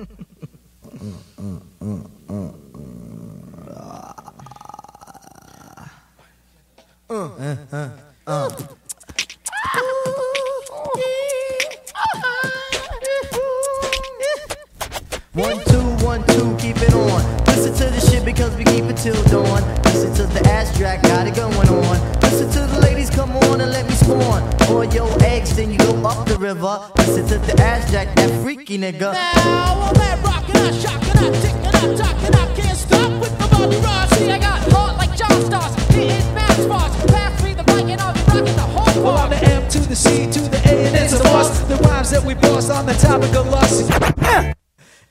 One, two, one, two, keep it on. Listen to the shit because we keep it till dawn. Listen to the ass track, got it going on. Listen to the ladies, come on and let me spawn. Or your eggs, then you go up the river. Listen to the ass jack, that freaky nigga. Now I'm at rockin', I shockin', I tickin', I talkin', I can't stop with the body rock. See, I got heart like John Starks, hitting mass bars. Pass me the mic and I'll be rockin' the whole Well, I'm the M to the C to the A and it's a must. The rhymes that we boss on the topic of lust.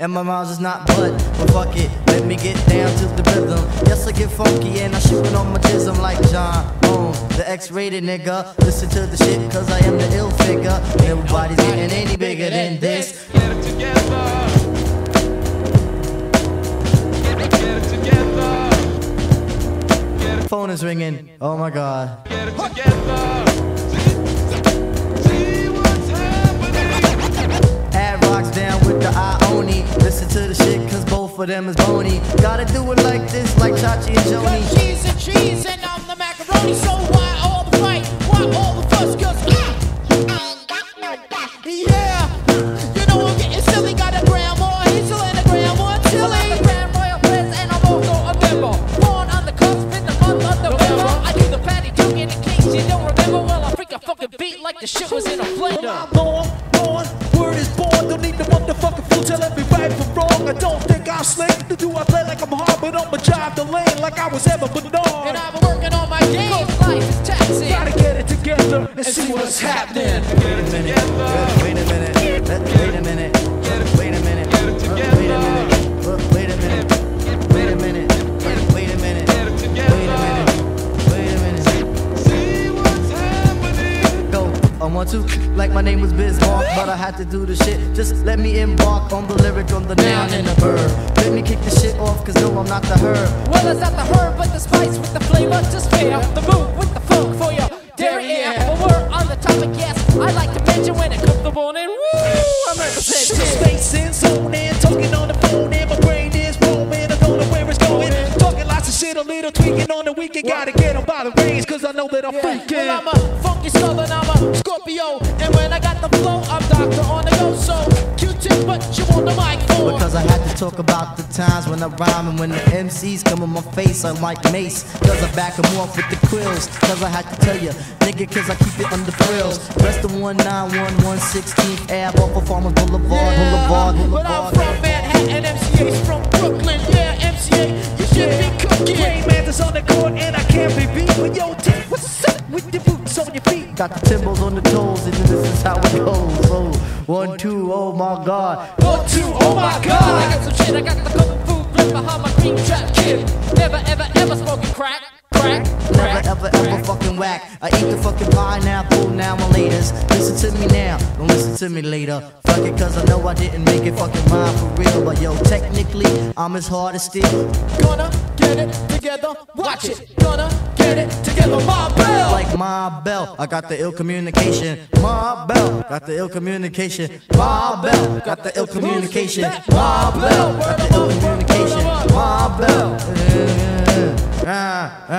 And my rhymes is not but, but fuck it, let me get down to the rhythm. Yes, I get funky and I shoot it on my jism like John Holmes, the X-rated nigga. Listen to the shit cause I am the ill figure. Everybody's getting any bigger than this. Get it together. Get it, get it together. Get it, Phone is ringing. Oh my god. get it together. Of them is bony. Gotta do it like this, like Chachi and Joanie. Cause cheese and cheese and I'm the macaroni, so why all the fight? Why all I play like I'm hard, but I'ma drive the lane like I was ever but And on. I've been working on my game. Life is taxing. Gotta get it together and see what's happening. Get it together. Want to, like my name was Bismarck, but I had to do the shit. Just let me embark on the lyric, on the noun and the verb. Let me kick the shit off, cause no, I'm not the herb. Well, it's not the herb, but the spice with the flavor. Just fair the move with the funk for your derriere. But we're on the topic, yes. I like to mention when it comes to morning. Woo! I'm representing. Space in, zone in, talking on the phone, and my brain is roaming. I don't know where it's going. Talking lots of shit, a little tweaking on the weekend. Gotta by the reins, cause I know that I'm freaking. Well, I'm a funky southern, I'm a Scorpio. And when I got the flow, I'm doctor on the go. So, Q-tip, what you on the mic for? Because I had to talk about the times when I rhyme and when the MCs come in my face, I'm like Mace. Cause I back 'em off with the quills. Cause I had to tell you, nigga, cause I keep it under frills. Rest of 191, 16th Ave off of Farmers Boulevard, Boulevard, But I'm Boulevard. Can't be beat. But yo, T, what's up with the boots on your feet? Got the timbals on the toes, and this is how it goes. So, one, two, oh my god. One, two, oh my god! I got some shit, I got the whack. I eat the fucking pineapple now my laters. Listen to me now, don't listen to me later. Fuck it, cause I know I didn't make it fucking mine for real. But yo, technically, I'm as hard as steel. Gonna get it together, watch it. Gonna get it together, my bell. Like my bell, I got the ill communication. My bell, got the ill communication. My bell, got the ill communication. My bell, got the ill communication. My bell. Ah, ah,